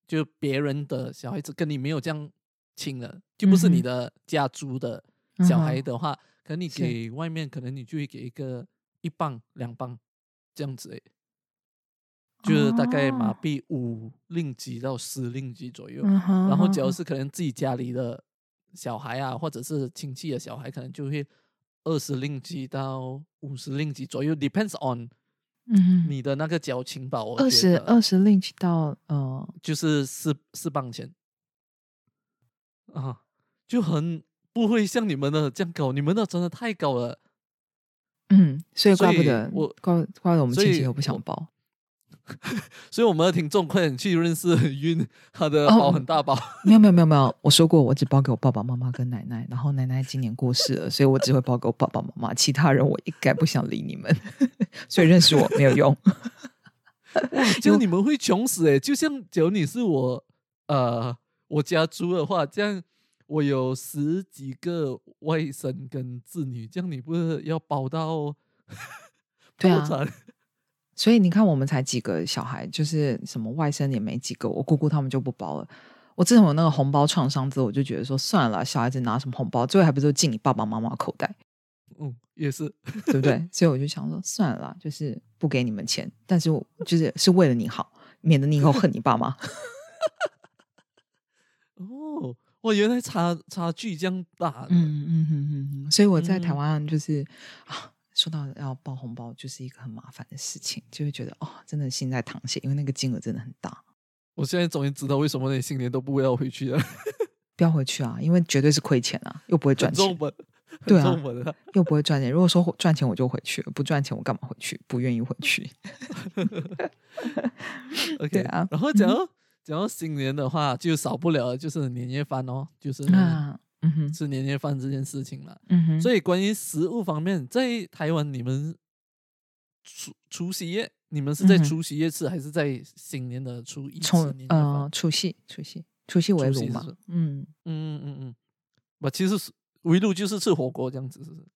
就别人的小孩子跟你没有这样亲的，就不是你的家族的小孩的话，可能你是。给外面，可能你就会给一个一磅两磅这样子诶，就是大概马哦。币五令吉到十令吉左右。嗯，然后，哼哼假如是可能自己家里的小孩啊，或者是亲戚的小孩，可能就会二十令吉到五十令吉左右，depends on 嗯哼，你的那个矫情吧。我觉二十得二十 link 到呃就是四四磅钱啊，就很不会像你们的这样高，你们的真的太高了。嗯，所以怪不得我怪怪得我们亲戚都不想我包。<laughs> 所以我们的听众快点去认识晕，他的哦包很大包。没有没有没有没有，我说过我只包给我爸爸妈妈跟奶奶，然后奶奶今年过世了，所以我只会包给我爸爸妈妈，其他人我一概不想理你们，<laughs> 所以认识我没有用。<laughs> 就，你们会穷死诶！就像假如你是我，呃，我家族的话，这样我有十几个外甥跟子女，这样你不是要包到对啊？所以你看，我们才几个小孩，就是什么外甥也没几个，我姑姑他们就不包了。我自从有那个红包创伤之后，我就觉得说算了，小孩子拿什么红包，最后还不是都进你爸爸妈妈口袋，嗯，也是。对不对？<laughs> 所以我就想说算了，就是不给你们钱，但是我就是是为了你好，免得你以后恨你爸妈。<laughs> 哦，我，原来差差距这样大。嗯嗯嗯嗯嗯，所以我在台嗯湾就是、啊，说到要包红包，就是一个很麻烦的事情，就会觉得哦，真的心在淌血，因为那个金额真的很大。我现在终于知道为什么你新年都不要回去了，<laughs> 不要回去啊，因为绝对是亏钱啊，又不会赚钱，很重本，对啊。又不会赚钱。如果说赚钱我就回去，不赚钱我干嘛回去？不愿意回去。<laughs> <laughs> OK，啊然后讲到讲到新年的话，就少不了的就是年夜饭哦，就是啊，嗯哼，吃年夜饭这件事情了。嗯哼，所以关于食物方面，在台湾你们除除夕夜，你们是在除夕夜吃，还是在新年的初一吃从年夜饭？呃除夕除夕除夕围炉嘛除夕是，嗯嗯嗯嗯，不，其实是围炉就是吃火锅这样子，是不是？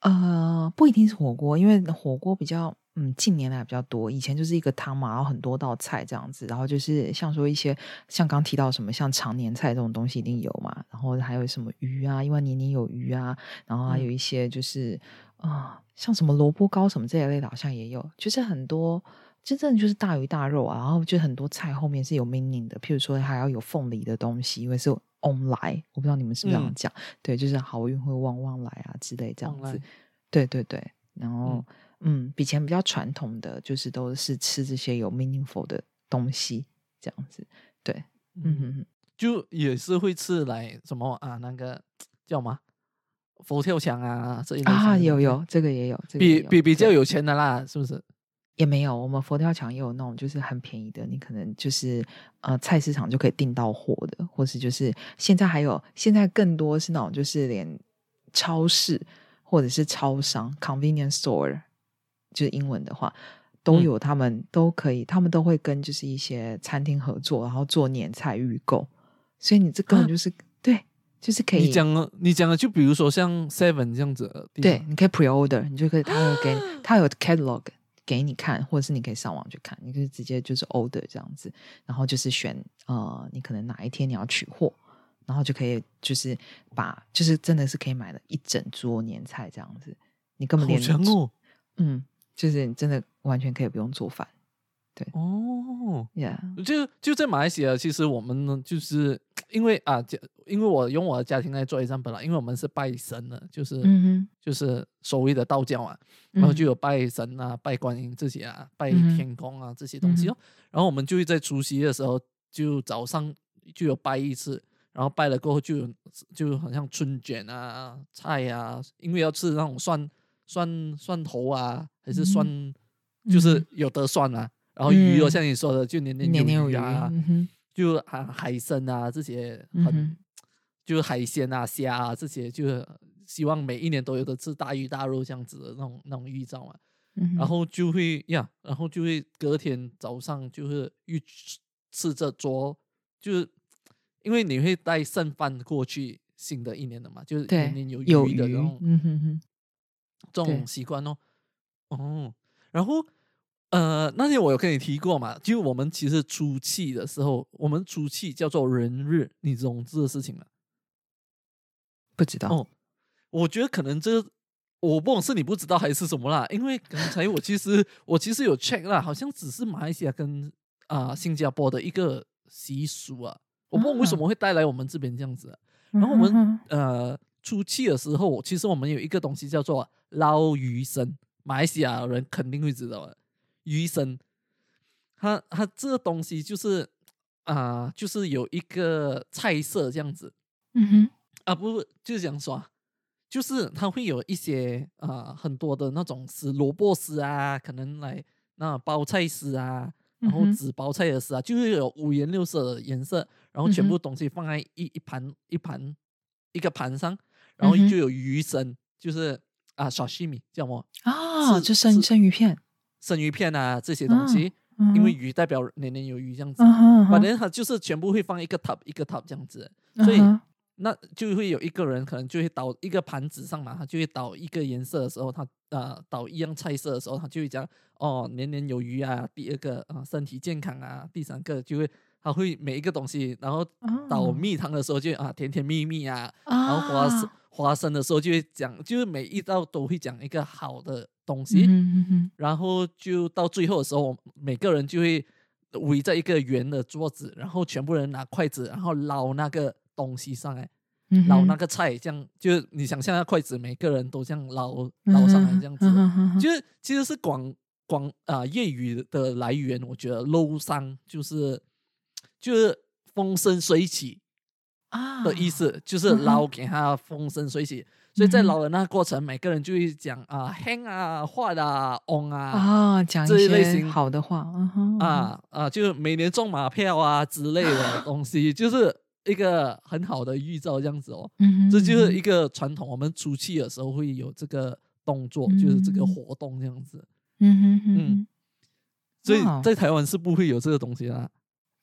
呃，不一定是火锅，因为火锅比较，嗯，近年来比较多。以前就是一个汤嘛，然后很多道菜这样子，然后就是像说一些像刚提到什么像常年菜这种东西一定有嘛，然后还有什么鱼啊，因为年年有余啊，然后还有嗯一些就是啊、像什么萝卜糕什么这一类的，好像也有，就是很多。真正就是大鱼大肉啊，然后就很多菜后面是有 meaning 的，譬如说还要有凤梨的东西，因为是 on 来，我不知道你们是不是这样嗯讲，对，就是好运会旺旺来啊之类这样子。对对对，然后嗯比前比较传统的就是都是吃这些有 meaningful 的东西，这样子。对，嗯嗯，哼哼，就也是会吃来什么啊，那个叫什么佛跳墙啊这一类啊，有有这个也有，这个也比比比较有钱的啦，是不是？也没有，我们佛跳墙也有那种就是很便宜的，你可能就是呃菜市场就可以订到货的，或是就是现在还有现在更多是那种就是连超市或者是超商 convenience store，就是英文的话都嗯。有，他们都可以，他们都会跟就是一些餐厅合作，然后做年菜预购，所以你这根本啊。就是、对，就是可以你讲了，你讲了就比如说像 Seven 这样子对你可以 pre order，你就可以，他会给你，他有 catalog 给你看，或者是你可以上网去看，你可以直接就是 order 这样子，然后就是选呃，你可能哪一天你要取货，然后就可以就是把就是真的是可以买了一整桌年菜这样子，你根本连强哦。嗯，就是你真的完全可以不用做饭，对哦，，Yeah，就就在马来西亚，其实我们呢，就是因为啊，家因为我用我的家庭来做 example 啦，因为我们是拜神的，就是、嗯就是所谓的道教啊，然后就有拜神啊、拜观音这些啊、拜天公啊这些东西哦。然后我们就会在除夕的时候，就早上就有拜一次，然后拜了过后就有就好像春卷啊、菜啊，因为要吃那种蒜蒜蒜头啊，还是蒜，就是嗯。有的蒜啊。然后鱼哦，嗯。像你说的，就年年有余，有余啊，嗯，就海海参啊这些很、嗯就是海鲜啊虾啊这些，就是希望每一年都有的吃大鱼大肉这样子的那种那种预兆嘛。嗯，然后就会呀，然后就会隔天早上就是预吃吃着桌，就是因为你会带剩饭过去新的一年的嘛，就是对年年有有余余的那种嗯哼哼，这对。种习惯哦。哦，然后呃，那天我有跟你提过嘛，就我们其实出气的时候，我们出气叫做人日，你懂这个事情吗？不知道，哦，我觉得可能这我不懂是你不知道还是什么啦，因为刚才我其实我其实有 check 啦，好像只是马来西亚跟啊、新加坡的一个习俗啊，我不懂为什么会带来我们这边这样子啊、然后我们呃出气的时候，其实我们有一个东西叫做捞鱼生，马来西亚人肯定会知道的，鱼生，它它这个东西就是啊、就是有一个菜色这样子，嗯哼，啊，不不，就是讲说啊，就是它会有一些啊、很多的那种丝，萝卜丝啊，可能来那包菜丝啊，然后紫包菜的丝啊，就是有五颜六色的颜色，然后全部东西放在一一盘一盘一个盘上，然后就有鱼生，就是啊沙西米叫什么啊，是就生生鱼片，生鱼片啊这些东西，嗯因为鱼代表年年有余这样子，反嗯正它就是全部会放一个 top 一个 top 这样子。所以那就会有一个人可能就会倒一个盘子上嘛，他就会倒一个颜色的时候，他呃倒一样菜色的时候，他就会讲哦年年有余啊，第二个啊、身体健康啊，第三个就会他会每一个东西，然后倒哦蜜糖的时候就啊甜甜蜜蜜啊，后花生花生的时候就会讲，就是每一道都会讲一个好的东西，嗯哼嗯哼。然后就到最后的时候，每个人就会围在一个圆的桌子，然后全部人拿筷子，然后捞那个东西上来。捞那个菜，这样就是你想象那筷子，每个人都这样捞捞上来这样子，就是其实是广广啊粤语的来源，我觉得捞上就是就是风生水起啊的意，思，就是捞给他风生水起，所以在捞的那个过程，每个人就会讲啊 hang 啊坏啊 on 啊。啊，讲这一些类型好的话，啊啊，就是每年中马票啊之类的东西，就是一个很好的预兆，这样子哦。嗯，这就是一个，传统，我们出气的时候会有这个动作，就是这个嗯活动这样子。嗯哼嗯。所以在台湾是不会有这个东西啦啊。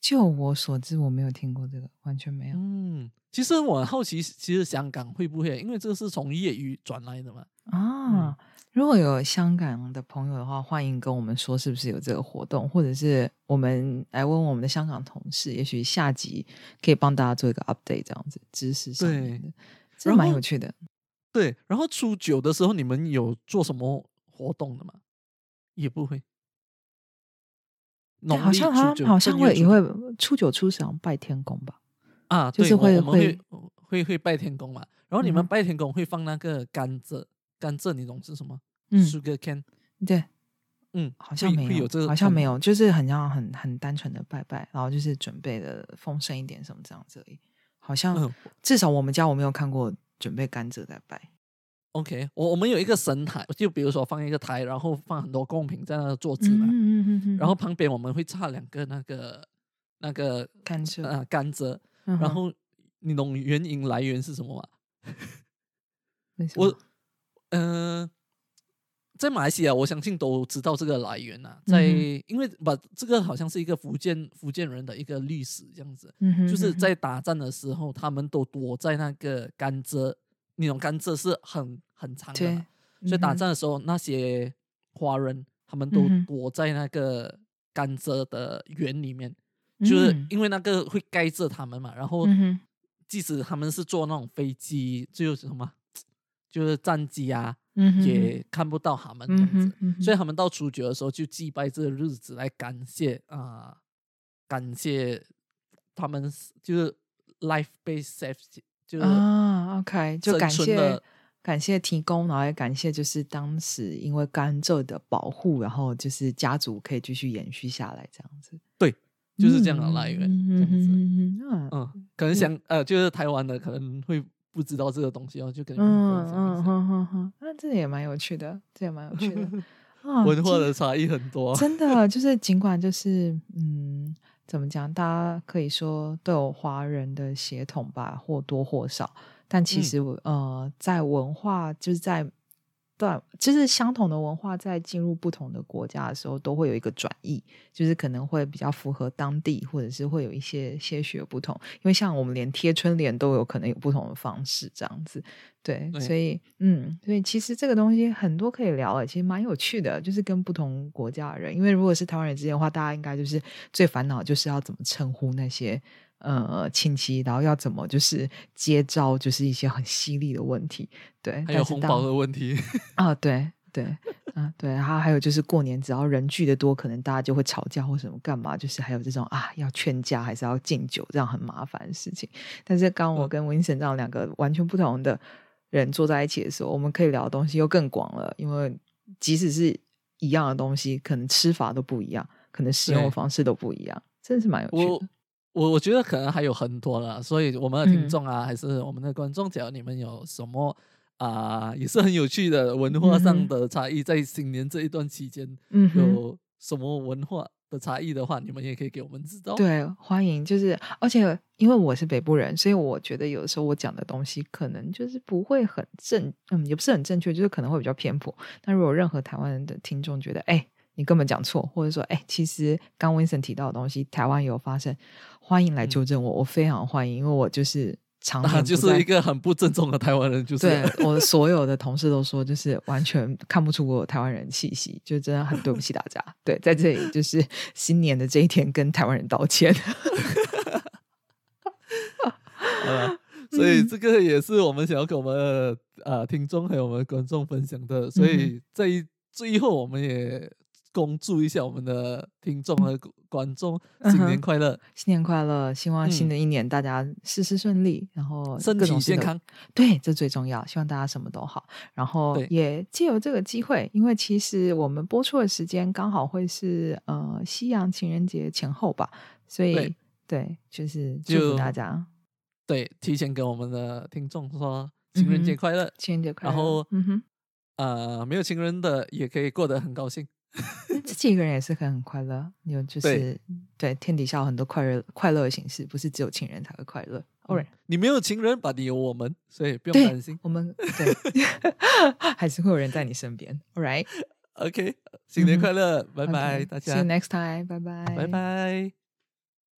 就我所知，我没有听过这个，完全没有。嗯，其实我很好奇，其实香港会不会？因为这个是从粤语转来的嘛。啊，如果有香港的朋友的话，欢迎跟我们说是不是有这个活动，或者是我们来问问我们的香港同事，也许下集可以帮大家做一个 update，这样子知识上面的，这然后蛮有趣的。对，然后初九的时候，你们有做什么活动的吗？也不会。对好像好像好像会也会初九初十好像拜天公吧？啊，就是会会会会会拜天公嘛。然后你们拜天公会放那个甘蔗，甘蔗你懂是什么、嗯 s u g a r cane，对，嗯，好像没有，好像没有，就是很像很很单纯的拜拜，然后就是准备的丰盛一点什么这样子而已。好像、嗯至少我们家我没有看过准备甘蔗在拜。OK，我我们有一个神台，就比如说放一个台，然后放很多贡品在那个桌子嘛，嗯嗯嗯嗯然后旁边我们会插两个那个那个甘蔗，啊甘蔗，然后你懂原因来源是什么吗？么我呃，在马来西亚，我相信都知道这个来源呐、在、嗯因为把这个好像是一个福建福建人的一个历史这样子，就是在打仗的时候，他们都躲在那个甘蔗，那种甘蔗是很很长的嘛，所以打仗的时候，那些华人他们都躲在那个甘蔗的园里面，就是嗯因为那个会盖着他们嘛。然后嗯即使他们是坐那种飞机，就是什么，<tsk> 就是战机啊，嗯也看不到他们这嗯样子所以他们到处决的时候就祭拜这个日子来感谢啊、感谢他们就是 life based safety，就是啊，OK，就感谢感谢提供，然后也感谢就是当时因为甘蔗的保护，然后就是家族可以继续延续下来这样子，对，就是这样的来源，嗯这样子。嗯嗯嗯，可能想呃，就是台湾的可能会不知道这个东西哦，就跟嗯嗯嗯那这也蛮有趣的，这也蛮有趣的啊，文化的差异很多。真的就是，尽管就是嗯，怎么讲，大家可以说都有华人的血统吧，或多或少，但其嗯。实我、呃，在文化就是在对，就是相同的文化在进入不同的国家的时候，都会有一个转译，就是可能会比较符合当地，或者是会有一些些许的不同。因为像我们连贴春联都有可能有不同的方式，这样子。对，对所以嗯，所以其实这个东西很多可以聊的，其实蛮有趣的，就是跟不同国家的人，因为如果是台湾人之间的话，大家应该就是最烦恼就是要怎么称呼那些呃亲戚，然后要怎么就是接招，就是一些很犀利的问题。对，还有红包的问题，<laughs> 啊，对对，啊对，然后还有就是过年只要人聚的多，可能大家就会吵架或什么干嘛，就是还有这种啊要劝架还是要敬酒这样很麻烦的事情。但是刚我嗯跟 Vincent 这样两个完全不同的人坐在一起的时候，我们可以聊的东西又更广了，因为即使是一样的东西，可能吃法都不一样，可能使用的方式都不一样，真的是蛮有趣的。我我觉得可能还有很多了，所以我们的听嗯众啊，还是我们的观众，只要你们有什么啊、也是很有趣的文化上的差异，在新年这一段期间嗯。有什么文化的差异的话，你们也可以给我们知道。对，欢迎。就是，而且因为我是北部人，所以我觉得有的时候我讲的东西可能就是不会很正，嗯，也不是很正确，就是可能会比较偏颇。那如果有任何台湾人的听众觉得，哎，你根本讲错，或者说，哎，其实刚 Vincent 提到的东西，台湾有发生，欢迎来嗯纠正我，我非常欢迎，因为我就是常啊，年不在就是一个很不正宗的台湾人，就是对 <laughs> 我所有的同事都说，就是完全看不出我有台湾人气息，就真的很对不起大家。对，在这里就是新年的这一天，跟台湾人道歉。<laughs> 呃，<laughs> 所以嗯这个也是我们想要跟我们的呃听众还有我们的观众分享的。所嗯以在最后，我们也恭祝一下我们的听众和观众嗯新年快乐，新年快乐！希望新嗯的一年大家事事顺利，然后身体健康。对，这最重要。希望大家什么都好，然后对也借由这个机会，因为其实我们播出的时间刚好会是呃西洋情人节前后吧，所以对对，就是祝福大家对，提前给我们的听众说情人节快乐。情人节快乐。然后嗯哼。呃，没有情人的也可以过得很高兴。<laughs> 自己一个人也是可以很快乐，有就是对天底下有很多快乐快乐的形式，不是只有情人才会快乐。嗯 Alright，、你没有情人，吧你有我们，所以不用对担心。我们对 <laughs> 还是会有人在你身边。<laughs> All right，OK，新年快乐，拜拜，大家 See you 家，next time，拜拜，拜。拜。